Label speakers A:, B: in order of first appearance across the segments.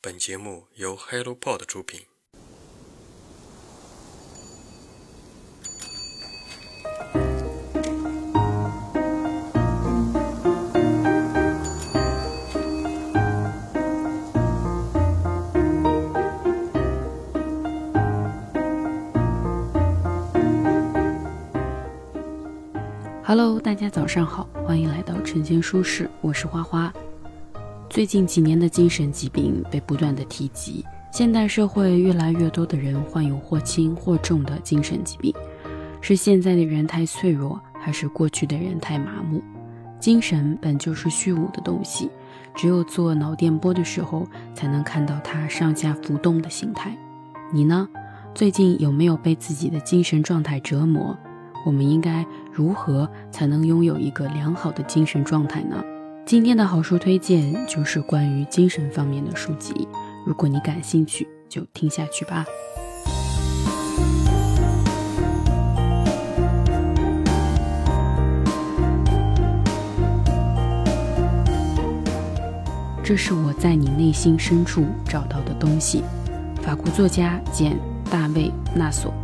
A: 本节目由 HelloPod 出品。
B: Hello，大家早上好，欢迎来到晨间舒适，我是花花。最近几年的精神疾病被不断的提及，现代社会越来越多的人患有或轻或重的精神疾病，是现在的人太脆弱，还是过去的人太麻木？精神本就是虚无的东西，只有做脑电波的时候，才能看到它上下浮动的形态。你呢？最近有没有被自己的精神状态折磨？我们应该如何才能拥有一个良好的精神状态呢？今天的好书推荐就是关于精神方面的书籍，如果你感兴趣，就听下去吧。这是我在你内心深处找到的东西。法国作家简·大卫·纳索，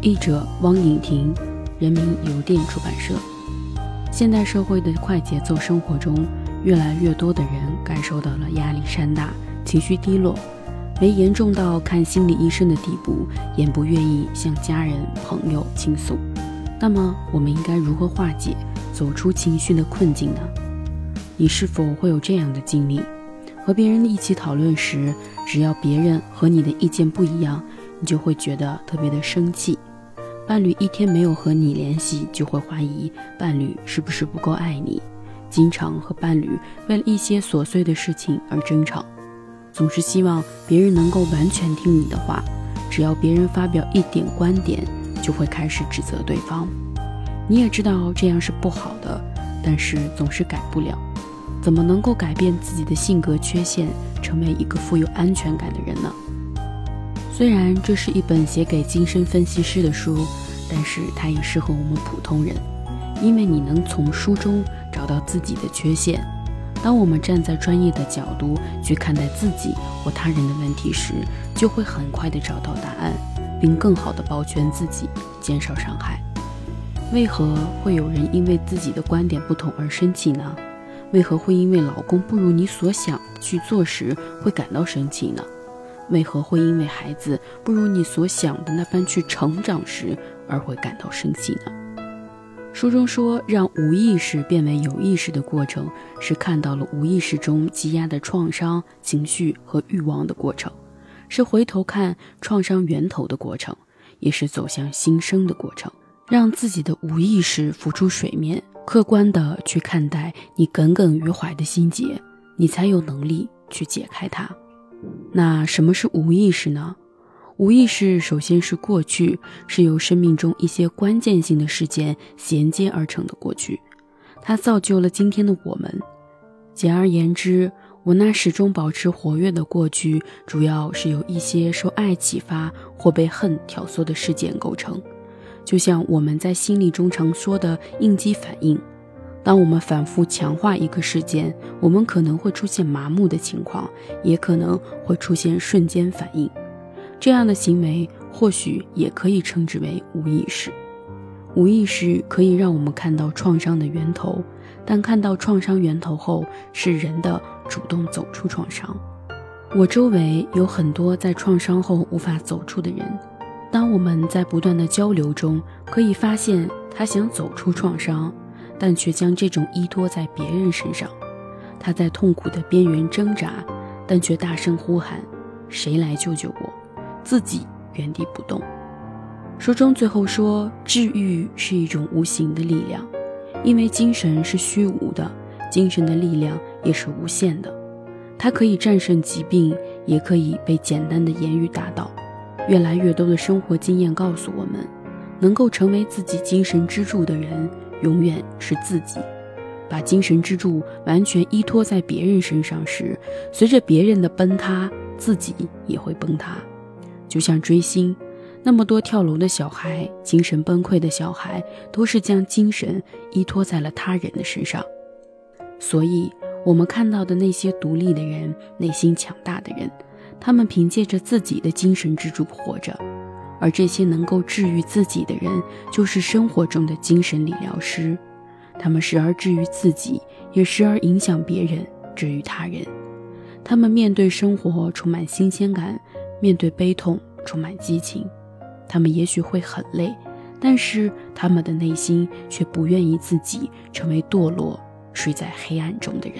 B: 译者汪颖婷，人民邮电出版社。现代社会的快节奏生活中。越来越多的人感受到了压力山大、情绪低落，没严重到看心理医生的地步，也不愿意向家人朋友倾诉。那么，我们应该如何化解、走出情绪的困境呢？你是否会有这样的经历？和别人一起讨论时，只要别人和你的意见不一样，你就会觉得特别的生气。伴侣一天没有和你联系，就会怀疑伴侣是不是不够爱你。经常和伴侣为了一些琐碎的事情而争吵，总是希望别人能够完全听你的话。只要别人发表一点观点，就会开始指责对方。你也知道这样是不好的，但是总是改不了。怎么能够改变自己的性格缺陷，成为一个富有安全感的人呢？虽然这是一本写给精神分析师的书，但是它也适合我们普通人，因为你能从书中。找到自己的缺陷。当我们站在专业的角度去看待自己或他人的问题时，就会很快地找到答案，并更好地保全自己，减少伤害。为何会有人因为自己的观点不同而生气呢？为何会因为老公不如你所想去做时会感到生气呢？为何会因为孩子不如你所想的那般去成长时而会感到生气呢？书中说，让无意识变为有意识的过程，是看到了无意识中积压的创伤、情绪和欲望的过程，是回头看创伤源头的过程，也是走向新生的过程。让自己的无意识浮出水面，客观的去看待你耿耿于怀的心结，你才有能力去解开它。那什么是无意识呢？无意识首先是过去，是由生命中一些关键性的事件衔接而成的过去，它造就了今天的我们。简而言之，我那始终保持活跃的过去，主要是由一些受爱启发或被恨挑唆的事件构成。就像我们在心理中常说的应激反应，当我们反复强化一个事件，我们可能会出现麻木的情况，也可能会出现瞬间反应。这样的行为或许也可以称之为无意识。无意识可以让我们看到创伤的源头，但看到创伤源头后，是人的主动走出创伤。我周围有很多在创伤后无法走出的人。当我们在不断的交流中，可以发现他想走出创伤，但却将这种依托在别人身上。他在痛苦的边缘挣扎，但却大声呼喊：“谁来救救我？”自己原地不动。书中最后说，治愈是一种无形的力量，因为精神是虚无的，精神的力量也是无限的。它可以战胜疾病，也可以被简单的言语打倒。越来越多的生活经验告诉我们，能够成为自己精神支柱的人，永远是自己。把精神支柱完全依托在别人身上时，随着别人的崩塌，自己也会崩塌。就像追星，那么多跳楼的小孩、精神崩溃的小孩，都是将精神依托在了他人的身上。所以，我们看到的那些独立的人、内心强大的人，他们凭借着自己的精神支柱活着，而这些能够治愈自己的人，就是生活中的精神理疗师。他们时而治愈自己，也时而影响别人，治愈他人。他们面对生活充满新鲜感，面对悲痛充满激情。他们也许会很累，但是他们的内心却不愿意自己成为堕落、睡在黑暗中的人。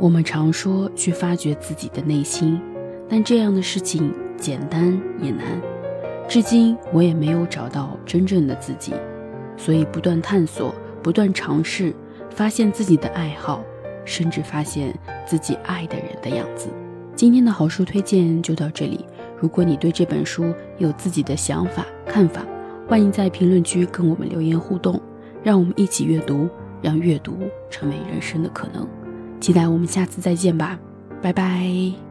B: 我们常说去发掘自己的内心，但这样的事情简单也难。至今我也没有找到真正的自己，所以不断探索，不断尝试，发现自己的爱好，甚至发现自己爱的人的样子。今天的好书推荐就到这里。如果你对这本书有自己的想法看法，欢迎在评论区跟我们留言互动，让我们一起阅读，让阅读成为人生的可能。期待我们下次再见吧，拜拜。